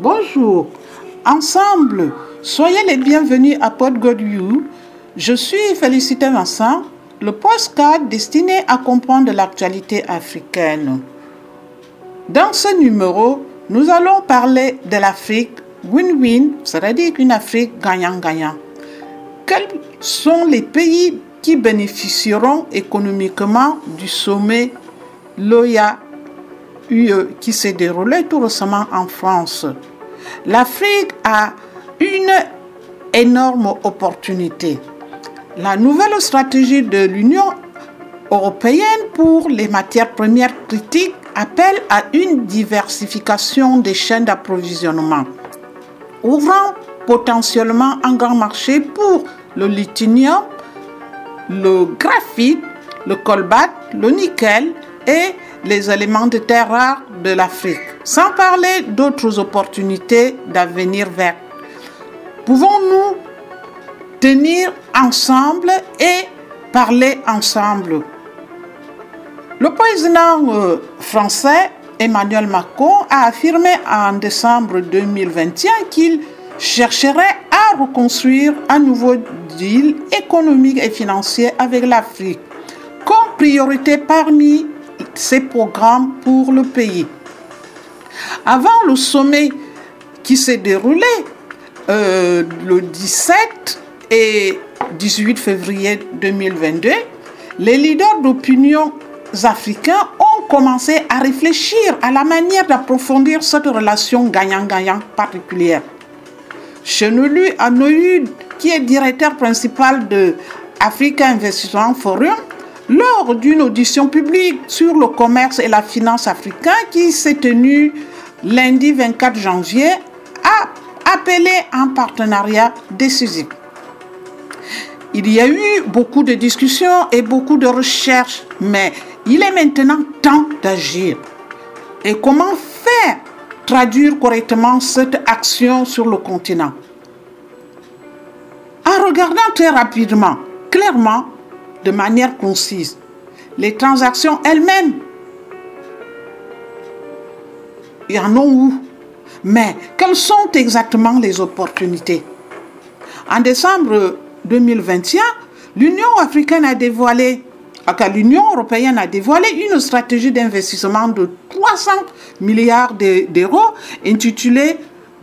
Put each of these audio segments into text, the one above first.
Bonjour. Ensemble, soyez les bienvenus à Pod God. Je suis Félicité Vincent, le postcard destiné à comprendre l'actualité africaine. Dans ce numéro, nous allons parler de l'Afrique win-win, c'est-à-dire une Afrique gagnant-gagnant. Quels sont les pays qui bénéficieront économiquement du sommet Loya UE qui s'est déroulé tout récemment en France L'Afrique a une énorme opportunité. La nouvelle stratégie de l'Union européenne pour les matières premières critiques appelle à une diversification des chaînes d'approvisionnement, ouvrant potentiellement un grand marché pour le lithium, le graphite, le cobalt, le nickel et les éléments de terre rares de l'Afrique, sans parler d'autres opportunités d'avenir vert. Pouvons-nous tenir ensemble et parler ensemble? Le président euh, français Emmanuel Macron a affirmé en décembre 2021 qu'il chercherait à reconstruire un nouveau deal économique et financier avec l'Afrique comme priorité parmi ses programmes pour le pays. Avant le sommet qui s'est déroulé euh, le 17 et 18 février 2022, les leaders d'opinion africains ont commencé à réfléchir à la manière d'approfondir cette relation gagnant-gagnant particulière. Chenelu Anoyud, qui est directeur principal de Africa Investment Forum, lors d'une audition publique sur le commerce et la finance africain qui s'est tenue lundi 24 janvier, a appelé un partenariat décisif. Il y a eu beaucoup de discussions et beaucoup de recherches, mais il est maintenant temps d'agir. Et comment faire traduire correctement cette action sur le continent? En regardant très rapidement, clairement, de manière concise, les transactions elles-mêmes, il y en a où? Mais quelles sont exactement les opportunités? En décembre 2021, l'Union africaine a dévoilé l'Union européenne a dévoilé une stratégie d'investissement de 300 milliards d'euros intitulée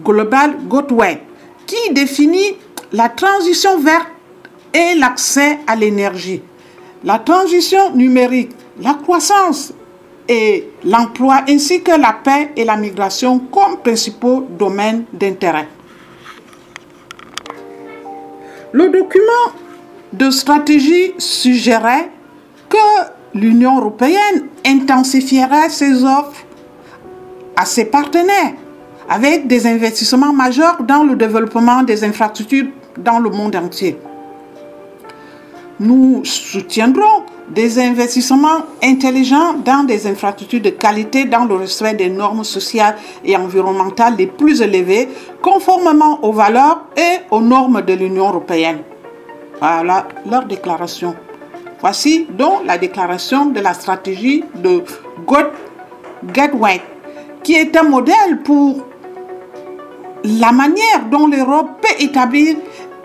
Global Gateway, qui définit la transition verte et l'accès à l'énergie, la transition numérique, la croissance et l'emploi, ainsi que la paix et la migration comme principaux domaines d'intérêt. Le document de stratégie suggérait que l'Union européenne intensifierait ses offres à ses partenaires avec des investissements majeurs dans le développement des infrastructures dans le monde entier. Nous soutiendrons des investissements intelligents dans des infrastructures de qualité dans le respect des normes sociales et environnementales les plus élevées, conformément aux valeurs et aux normes de l'Union européenne. Voilà leur déclaration. Voici donc la déclaration de la stratégie de God Gateway, qui est un modèle pour la manière dont l'Europe peut établir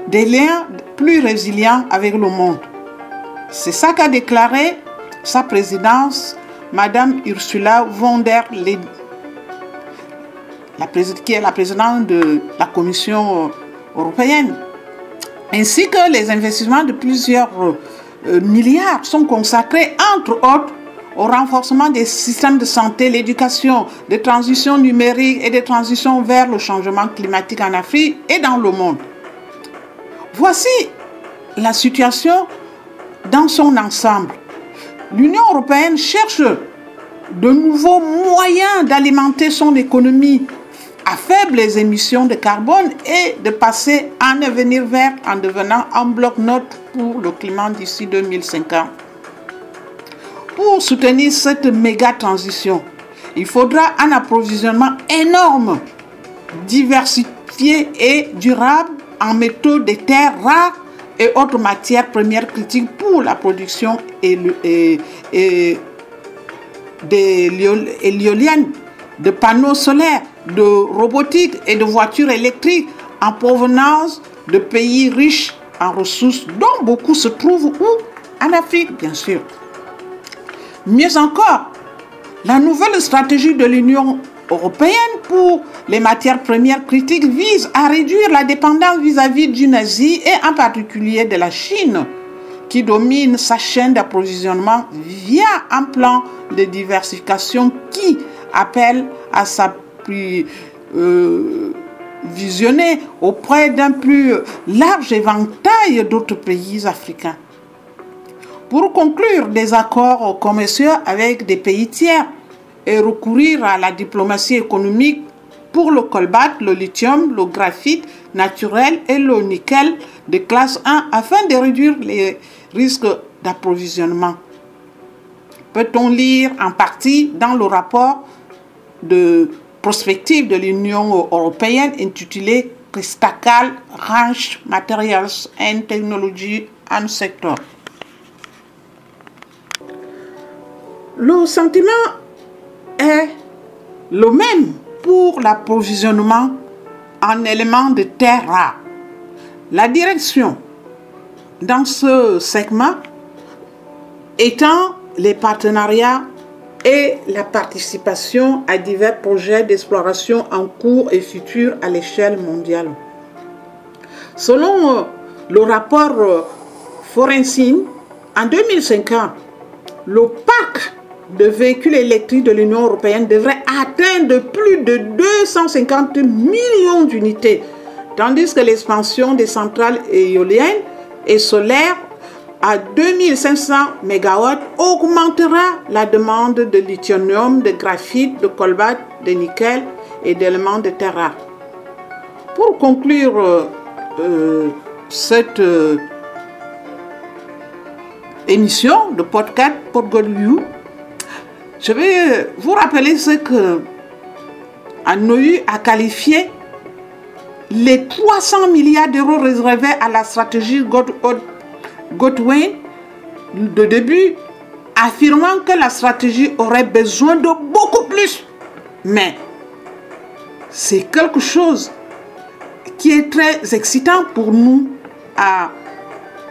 des liens plus résilients avec le monde. C'est ça qu'a déclaré sa présidence, Madame Ursula von der Leyen, qui est la présidente de la Commission européenne, ainsi que les investissements de plusieurs euh, milliards sont consacrés, entre autres, au renforcement des systèmes de santé, l'éducation, des transitions numériques et des transitions vers le changement climatique en Afrique et dans le monde. Voici la situation dans son ensemble. L'Union européenne cherche de nouveaux moyens d'alimenter son économie à faibles émissions de carbone et de passer à un avenir vert en devenant un bloc neutre pour le climat d'ici 2050. Pour soutenir cette méga transition, il faudra un approvisionnement énorme, diversifié et durable en métaux de terres rares et autres matières premières critiques pour la production et, et, et de l'éolienne de panneaux solaires, de robotique et de voitures électriques en provenance de pays riches en ressources dont beaucoup se trouvent où? En Afrique, bien sûr. Mieux encore, la nouvelle stratégie de l'Union européenne pour les matières premières critiques vise à réduire la dépendance vis-à-vis d'une Asie et en particulier de la Chine, qui domine sa chaîne d'approvisionnement via un plan de diversification qui appelle à s'appuyer euh, visionner auprès d'un plus large éventail d'autres pays africains. Pour conclure des accords commerciaux avec des pays tiers et recourir à la diplomatie économique pour le colbate, le lithium, le graphite naturel et le nickel de classe 1 afin de réduire les risques d'approvisionnement. Peut-on lire en partie dans le rapport de prospective de l'Union européenne intitulé Crystal Ranch Materials and Technology and Sector? Le sentiment est le même pour l'approvisionnement en éléments de terre rares. La direction dans ce segment étant les partenariats et la participation à divers projets d'exploration en cours et futurs à l'échelle mondiale. Selon euh, le rapport euh, Forensin, en 2050, le parc de véhicules électriques de l'Union européenne devrait atteindre plus de 250 millions d'unités, tandis que l'expansion des centrales éoliennes et solaires à 2500 MW augmentera la demande de lithium, de graphite, de colbate, de nickel et d'éléments de terre. Pour conclure euh, euh, cette euh, émission de podcast You, je vais vous rappeler ce que ANOU a qualifié les 300 milliards d'euros réservés à la stratégie God Godwin, de début, affirmant que la stratégie aurait besoin de beaucoup plus. Mais c'est quelque chose qui est très excitant pour nous à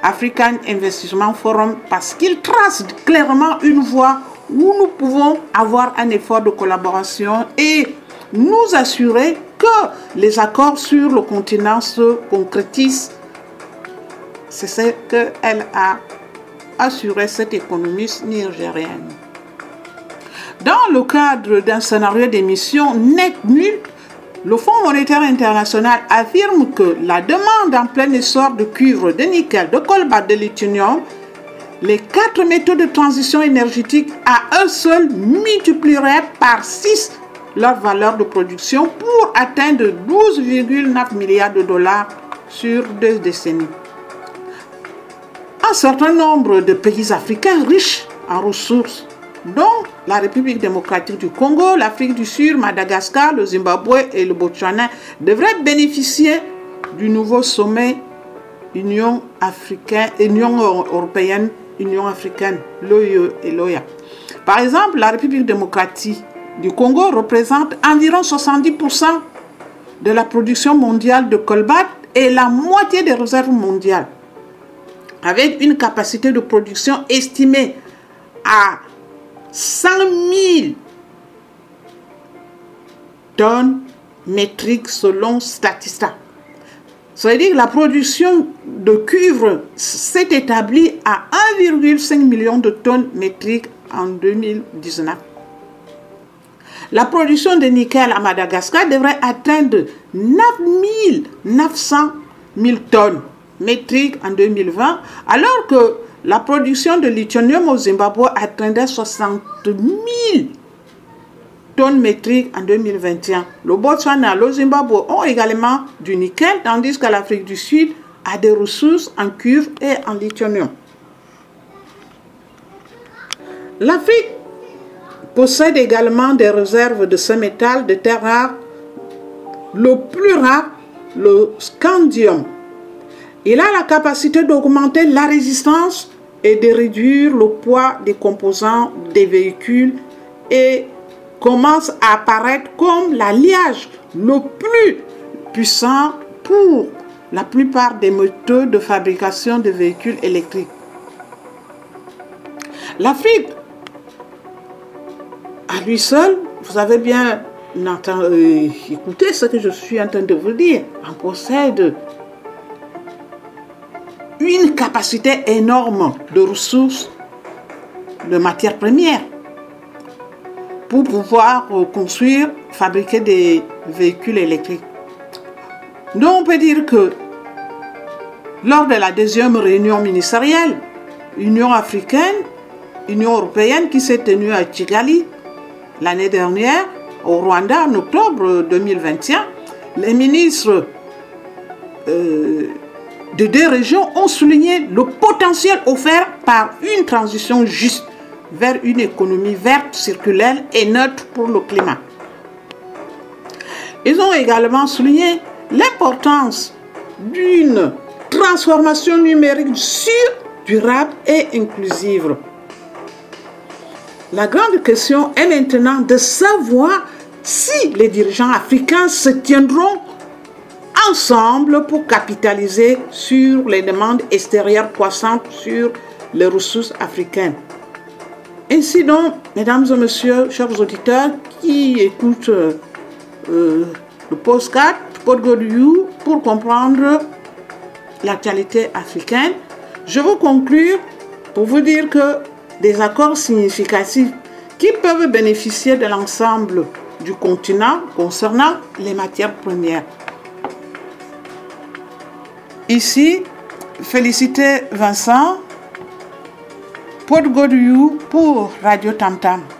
African Investment Forum parce qu'il trace clairement une voie où nous pouvons avoir un effort de collaboration et nous assurer que les accords sur le continent se concrétisent c'est ce qu'elle a assuré cette économiste nigérienne. Dans le cadre d'un scénario d'émission net nul, le Fonds monétaire international affirme que la demande en plein essor de cuivre, de nickel, de colbate, de lithium, les quatre méthodes de transition énergétique à un seul multiplieraient par 6 leur valeur de production pour atteindre 12,9 milliards de dollars sur deux décennies. Un certain nombre de pays africains riches en ressources, dont la République démocratique du Congo, l'Afrique du Sud, Madagascar, le Zimbabwe et le Botswana, devraient bénéficier du nouveau sommet Union africaine, Union européenne, Union africaine, l'OIE et l'OIA. Par exemple, la République démocratique du Congo représente environ 70% de la production mondiale de colbate et la moitié des réserves mondiales avec une capacité de production estimée à 100 000 tonnes métriques selon Statista. Ça veut dire que la production de cuivre s'est établie à 1,5 million de tonnes métriques en 2019. La production de nickel à Madagascar devrait atteindre 9 900 000 tonnes métriques en 2020, alors que la production de lithium au Zimbabwe atteindrait 60 000 tonnes métriques en 2021. Le Botswana le Zimbabwe ont également du nickel, tandis que l'Afrique du Sud a des ressources en cuivre et en lithium. L'Afrique possède également des réserves de ce métal de terre rare, le plus rare, le scandium, il a la capacité d'augmenter la résistance et de réduire le poids des composants des véhicules et commence à apparaître comme l'alliage le plus puissant pour la plupart des moteurs de fabrication de véhicules électriques. L'Afrique, à lui seul, vous avez bien euh, écouté ce que je suis en train de vous dire, en possède une capacité énorme de ressources, de matières premières pour pouvoir euh, construire, fabriquer des véhicules électriques. Donc on peut dire que lors de la deuxième réunion ministérielle, Union africaine, Union européenne qui s'est tenue à Kigali l'année dernière, au Rwanda en octobre 2021, les ministres euh, de deux régions ont souligné le potentiel offert par une transition juste vers une économie verte, circulaire et neutre pour le climat. Ils ont également souligné l'importance d'une transformation numérique sûre, durable et inclusive. La grande question est maintenant de savoir si les dirigeants africains se tiendront ensemble pour capitaliser sur les demandes extérieures croissantes sur les ressources africaines. Ainsi donc, mesdames et messieurs, chers auditeurs qui écoutent euh, le postcard You pour comprendre l'actualité africaine, je veux conclure pour vous dire que des accords significatifs qui peuvent bénéficier de l'ensemble du continent concernant les matières premières. Ici, félicitez Vincent Pod You pour Radio Tam Tam.